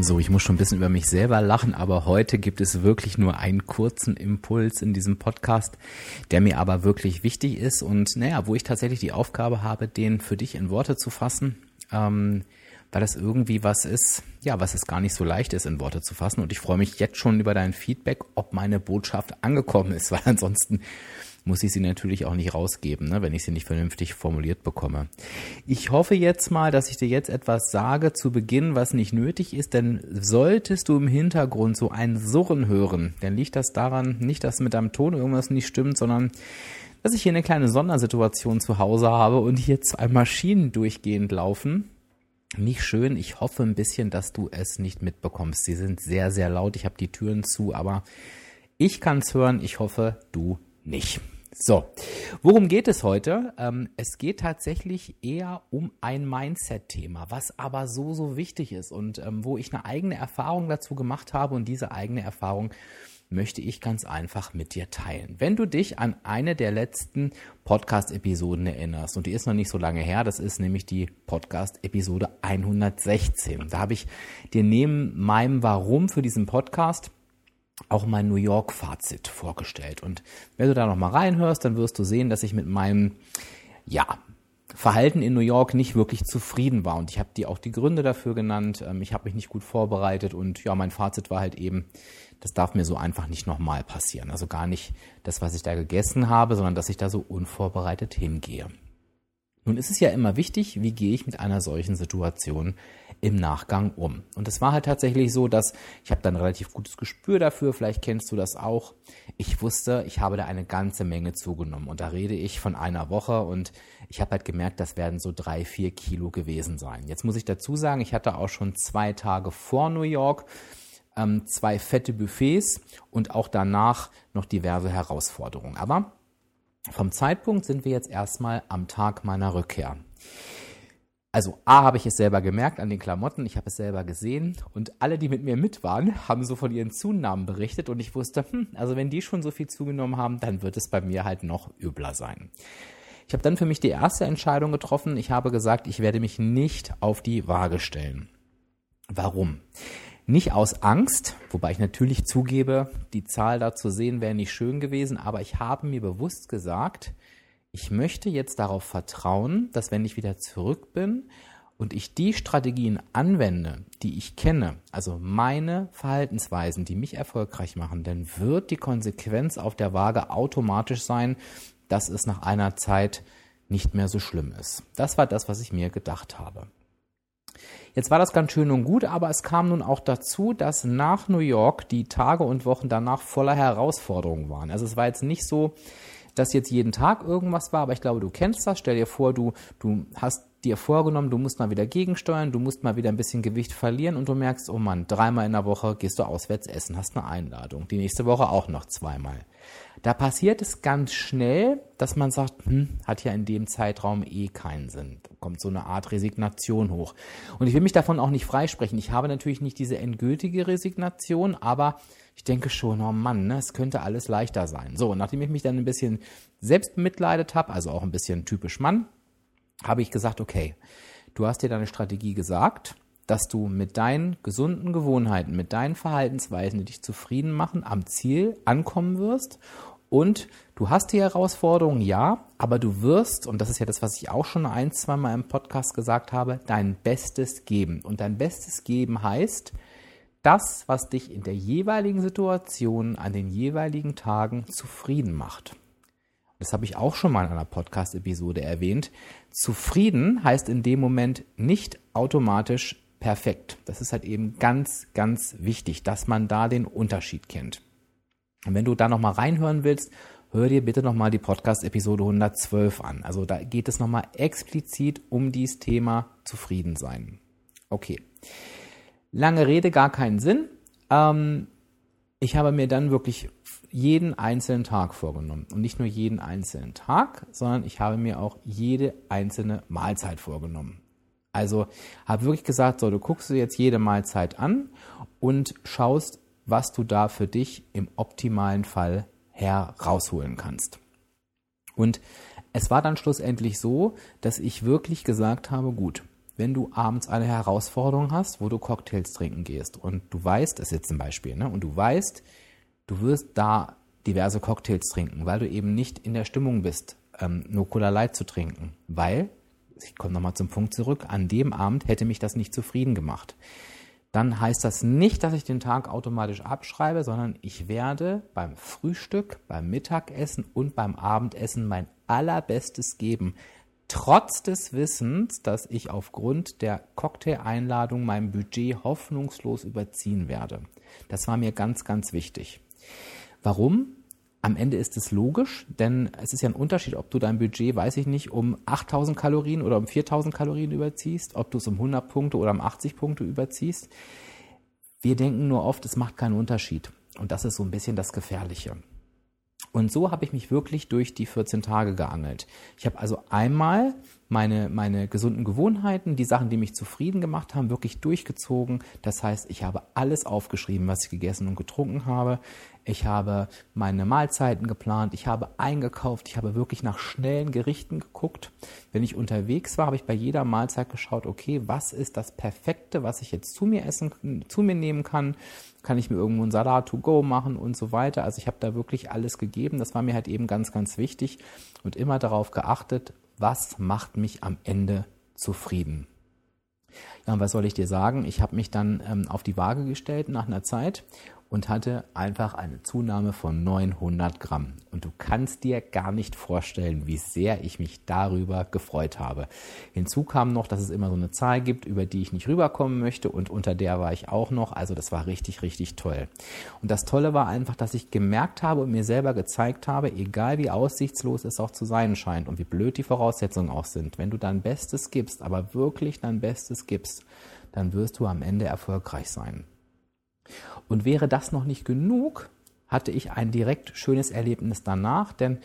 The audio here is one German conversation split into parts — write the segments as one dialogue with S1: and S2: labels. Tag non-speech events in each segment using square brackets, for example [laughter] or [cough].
S1: So, ich muss schon ein bisschen über mich selber lachen, aber heute gibt es wirklich nur einen kurzen Impuls in diesem Podcast, der mir aber wirklich wichtig ist und naja, wo ich tatsächlich die Aufgabe habe, den für dich in Worte zu fassen, ähm, weil das irgendwie was ist, ja, was es gar nicht so leicht ist, in Worte zu fassen. Und ich freue mich jetzt schon über dein Feedback, ob meine Botschaft angekommen ist, [laughs] weil ansonsten muss ich sie natürlich auch nicht rausgeben, ne, wenn ich sie nicht vernünftig formuliert bekomme. Ich hoffe jetzt mal, dass ich dir jetzt etwas sage zu Beginn, was nicht nötig ist, denn solltest du im Hintergrund so ein Surren hören, dann liegt das daran, nicht, dass mit deinem Ton irgendwas nicht stimmt, sondern dass ich hier eine kleine Sondersituation zu Hause habe und hier zwei Maschinen durchgehend laufen. Nicht schön. Ich hoffe ein bisschen, dass du es nicht mitbekommst. Sie sind sehr, sehr laut. Ich habe die Türen zu, aber ich kann es hören. Ich hoffe, du nicht. So, worum geht es heute? Ähm, es geht tatsächlich eher um ein Mindset-Thema, was aber so, so wichtig ist und ähm, wo ich eine eigene Erfahrung dazu gemacht habe und diese eigene Erfahrung möchte ich ganz einfach mit dir teilen. Wenn du dich an eine der letzten Podcast-Episoden erinnerst, und die ist noch nicht so lange her, das ist nämlich die Podcast-Episode 116. Da habe ich dir neben meinem Warum für diesen Podcast auch mein New York-Fazit vorgestellt. Und wenn du da nochmal reinhörst, dann wirst du sehen, dass ich mit meinem, ja, Verhalten in New York nicht wirklich zufrieden war. Und ich habe dir auch die Gründe dafür genannt. Ähm, ich habe mich nicht gut vorbereitet und ja, mein Fazit war halt eben, das darf mir so einfach nicht nochmal passieren. Also gar nicht das, was ich da gegessen habe, sondern dass ich da so unvorbereitet hingehe. Nun ist es ja immer wichtig, wie gehe ich mit einer solchen Situation im Nachgang um. Und es war halt tatsächlich so, dass ich habe dann relativ gutes Gespür dafür, vielleicht kennst du das auch. Ich wusste, ich habe da eine ganze Menge zugenommen und da rede ich von einer Woche und ich habe halt gemerkt, das werden so drei, vier Kilo gewesen sein. Jetzt muss ich dazu sagen, ich hatte auch schon zwei Tage vor New York ähm, zwei fette Buffets und auch danach noch diverse Herausforderungen. Aber vom Zeitpunkt sind wir jetzt erstmal am Tag meiner Rückkehr. Also A habe ich es selber gemerkt an den Klamotten, ich habe es selber gesehen und alle, die mit mir mit waren, [laughs] haben so von ihren Zunahmen berichtet und ich wusste, hm, also wenn die schon so viel zugenommen haben, dann wird es bei mir halt noch übler sein. Ich habe dann für mich die erste Entscheidung getroffen. Ich habe gesagt, ich werde mich nicht auf die Waage stellen. Warum? Nicht aus Angst, wobei ich natürlich zugebe, die Zahl da zu sehen wäre nicht schön gewesen, aber ich habe mir bewusst gesagt, ich möchte jetzt darauf vertrauen, dass wenn ich wieder zurück bin und ich die Strategien anwende, die ich kenne, also meine Verhaltensweisen, die mich erfolgreich machen, dann wird die Konsequenz auf der Waage automatisch sein, dass es nach einer Zeit nicht mehr so schlimm ist. Das war das, was ich mir gedacht habe. Jetzt war das ganz schön und gut, aber es kam nun auch dazu, dass nach New York die Tage und Wochen danach voller Herausforderungen waren. Also es war jetzt nicht so, dass jetzt jeden Tag irgendwas war, aber ich glaube, du kennst das. Stell dir vor, du, du hast dir vorgenommen, du musst mal wieder gegensteuern, du musst mal wieder ein bisschen Gewicht verlieren und du merkst, oh Mann, dreimal in der Woche gehst du auswärts essen, hast eine Einladung. Die nächste Woche auch noch zweimal. Da passiert es ganz schnell, dass man sagt, hm, hat ja in dem Zeitraum eh keinen Sinn. Da kommt so eine Art Resignation hoch. Und ich will mich davon auch nicht freisprechen. Ich habe natürlich nicht diese endgültige Resignation, aber ich denke schon, oh Mann, ne, es könnte alles leichter sein. So, nachdem ich mich dann ein bisschen selbst bemitleidet habe, also auch ein bisschen typisch Mann, habe ich gesagt, okay, du hast dir deine Strategie gesagt, dass du mit deinen gesunden Gewohnheiten, mit deinen Verhaltensweisen, die dich zufrieden machen, am Ziel ankommen wirst. Und du hast die Herausforderung, ja, aber du wirst, und das ist ja das, was ich auch schon ein, zwei Mal im Podcast gesagt habe, dein Bestes geben. Und dein Bestes geben heißt, das, was dich in der jeweiligen Situation, an den jeweiligen Tagen zufrieden macht. Das habe ich auch schon mal in einer Podcast-Episode erwähnt. Zufrieden heißt in dem Moment nicht automatisch perfekt. Das ist halt eben ganz, ganz wichtig, dass man da den Unterschied kennt. Und wenn du da nochmal reinhören willst, hör dir bitte nochmal die Podcast-Episode 112 an. Also da geht es nochmal explizit um dieses Thema Zufriedensein. Okay. Lange Rede, gar keinen Sinn. Ähm, ich habe mir dann wirklich jeden einzelnen Tag vorgenommen. Und nicht nur jeden einzelnen Tag, sondern ich habe mir auch jede einzelne Mahlzeit vorgenommen. Also habe wirklich gesagt, so, du guckst dir jetzt jede Mahlzeit an und schaust, was du da für dich im optimalen Fall herausholen kannst. Und es war dann schlussendlich so, dass ich wirklich gesagt habe, gut, wenn du abends eine Herausforderung hast, wo du Cocktails trinken gehst und du weißt, das ist jetzt ein Beispiel, ne, und du weißt, du wirst da diverse Cocktails trinken, weil du eben nicht in der Stimmung bist, ähm, nur Cola Light zu trinken, weil, ich komme nochmal zum Punkt zurück, an dem Abend hätte mich das nicht zufrieden gemacht. Dann heißt das nicht, dass ich den Tag automatisch abschreibe, sondern ich werde beim Frühstück, beim Mittagessen und beim Abendessen mein allerbestes geben, trotz des Wissens, dass ich aufgrund der Cocktaileinladung mein Budget hoffnungslos überziehen werde. Das war mir ganz, ganz wichtig. Warum? Am Ende ist es logisch, denn es ist ja ein Unterschied, ob du dein Budget, weiß ich nicht, um 8000 Kalorien oder um 4000 Kalorien überziehst, ob du es um 100 Punkte oder um 80 Punkte überziehst. Wir denken nur oft, es macht keinen Unterschied. Und das ist so ein bisschen das Gefährliche. Und so habe ich mich wirklich durch die 14 Tage geangelt. Ich habe also einmal meine, meine gesunden Gewohnheiten, die Sachen, die mich zufrieden gemacht haben, wirklich durchgezogen. Das heißt, ich habe alles aufgeschrieben, was ich gegessen und getrunken habe. Ich habe meine Mahlzeiten geplant. Ich habe eingekauft. Ich habe wirklich nach schnellen Gerichten geguckt. Wenn ich unterwegs war, habe ich bei jeder Mahlzeit geschaut, okay, was ist das Perfekte, was ich jetzt zu mir essen, zu mir nehmen kann? Kann ich mir irgendwo einen Salat to go machen und so weiter? Also ich habe da wirklich alles gegeben. Das war mir halt eben ganz, ganz wichtig und immer darauf geachtet, was macht mich am Ende zufrieden? Ja, und was soll ich dir sagen? Ich habe mich dann ähm, auf die Waage gestellt nach einer Zeit und hatte einfach eine Zunahme von 900 Gramm. Und du kannst dir gar nicht vorstellen, wie sehr ich mich darüber gefreut habe. Hinzu kam noch, dass es immer so eine Zahl gibt, über die ich nicht rüberkommen möchte und unter der war ich auch noch. Also das war richtig, richtig toll. Und das Tolle war einfach, dass ich gemerkt habe und mir selber gezeigt habe, egal wie aussichtslos es auch zu sein scheint und wie blöd die Voraussetzungen auch sind, wenn du dein Bestes gibst, aber wirklich dein Bestes gibst, dann wirst du am Ende erfolgreich sein. Und wäre das noch nicht genug, hatte ich ein direkt schönes Erlebnis danach, denn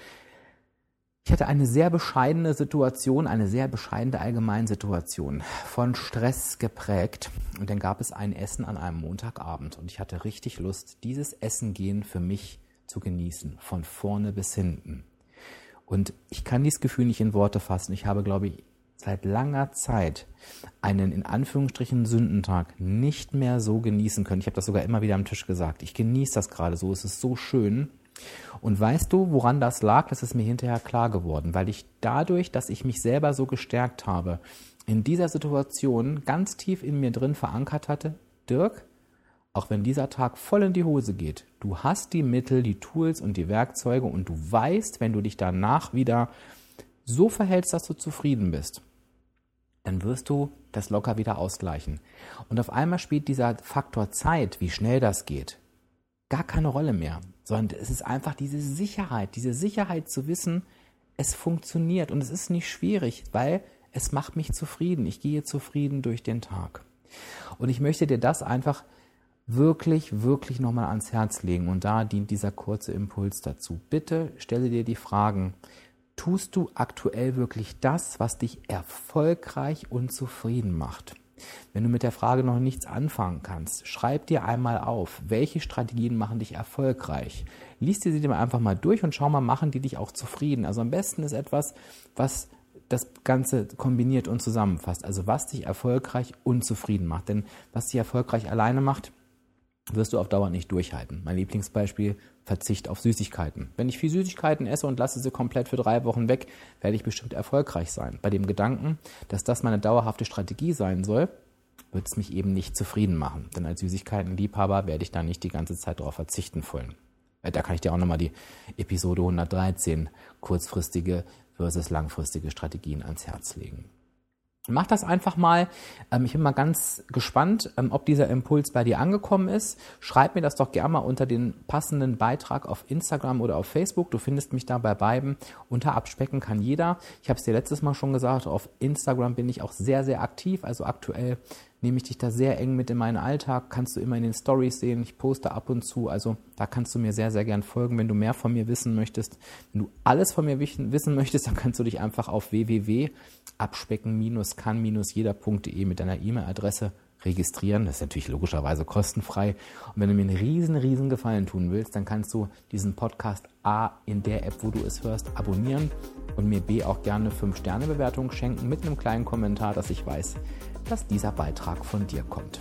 S1: ich hatte eine sehr bescheidene Situation, eine sehr bescheidene Allgemeinsituation, von Stress geprägt. Und dann gab es ein Essen an einem Montagabend und ich hatte richtig Lust, dieses Essen gehen für mich zu genießen, von vorne bis hinten. Und ich kann dieses Gefühl nicht in Worte fassen. Ich habe, glaube ich, seit langer Zeit einen in Anführungsstrichen Sündentag nicht mehr so genießen können. Ich habe das sogar immer wieder am Tisch gesagt. Ich genieße das gerade so. Es ist so schön. Und weißt du, woran das lag? Das ist mir hinterher klar geworden, weil ich dadurch, dass ich mich selber so gestärkt habe, in dieser Situation ganz tief in mir drin verankert hatte, Dirk, auch wenn dieser Tag voll in die Hose geht, du hast die Mittel, die Tools und die Werkzeuge und du weißt, wenn du dich danach wieder so verhältst, dass du zufrieden bist, dann wirst du das locker wieder ausgleichen. Und auf einmal spielt dieser Faktor Zeit, wie schnell das geht, gar keine Rolle mehr, sondern es ist einfach diese Sicherheit, diese Sicherheit zu wissen, es funktioniert und es ist nicht schwierig, weil es macht mich zufrieden. Ich gehe zufrieden durch den Tag. Und ich möchte dir das einfach wirklich, wirklich nochmal ans Herz legen. Und da dient dieser kurze Impuls dazu. Bitte stelle dir die Fragen, Tust du aktuell wirklich das, was dich erfolgreich und zufrieden macht? Wenn du mit der Frage noch nichts anfangen kannst, schreib dir einmal auf, welche Strategien machen dich erfolgreich. Lies dir sie einfach mal durch und schau mal, machen die dich auch zufrieden. Also am besten ist etwas, was das Ganze kombiniert und zusammenfasst. Also was dich erfolgreich und zufrieden macht. Denn was dich erfolgreich alleine macht, wirst du auf Dauer nicht durchhalten. Mein Lieblingsbeispiel, Verzicht auf Süßigkeiten. Wenn ich viel Süßigkeiten esse und lasse sie komplett für drei Wochen weg, werde ich bestimmt erfolgreich sein. Bei dem Gedanken, dass das meine dauerhafte Strategie sein soll, wird es mich eben nicht zufrieden machen. Denn als Süßigkeitenliebhaber werde ich da nicht die ganze Zeit darauf verzichten wollen. Äh, da kann ich dir auch nochmal die Episode 113 kurzfristige versus langfristige Strategien ans Herz legen. Mach das einfach mal. Ähm, ich bin mal ganz gespannt, ähm, ob dieser Impuls bei dir angekommen ist. Schreib mir das doch gerne mal unter den passenden Beitrag auf Instagram oder auf Facebook. Du findest mich da bei beiden. Unter Abspecken kann jeder. Ich habe es dir letztes Mal schon gesagt, auf Instagram bin ich auch sehr, sehr aktiv. Also aktuell nehme ich dich da sehr eng mit in meinen Alltag, kannst du immer in den Stories sehen, ich poste ab und zu, also da kannst du mir sehr, sehr gern folgen, wenn du mehr von mir wissen möchtest. Wenn du alles von mir wissen möchtest, dann kannst du dich einfach auf www.abspecken-kann-jeder.de mit deiner E-Mail-Adresse registrieren. Das ist natürlich logischerweise kostenfrei. Und wenn du mir einen riesen, riesen Gefallen tun willst, dann kannst du diesen Podcast A in der App, wo du es hörst, abonnieren und mir B auch gerne 5-Sterne-Bewertungen schenken mit einem kleinen Kommentar, dass ich weiß, dass dieser Beitrag von dir kommt.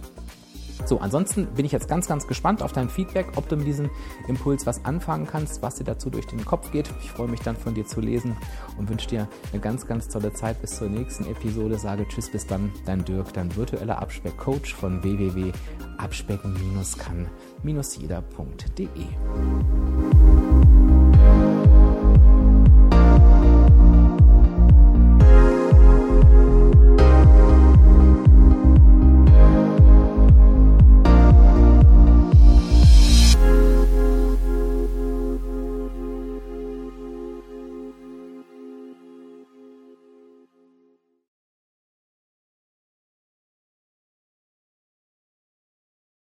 S1: So, ansonsten bin ich jetzt ganz, ganz gespannt auf dein Feedback, ob du mit diesem Impuls was anfangen kannst, was dir dazu durch den Kopf geht. Ich freue mich dann von dir zu lesen und wünsche dir eine ganz, ganz tolle Zeit bis zur nächsten Episode. Sage Tschüss, bis dann, dein Dirk, dein virtueller Abspeck-Coach von www.abspecken-kann-jeder.de.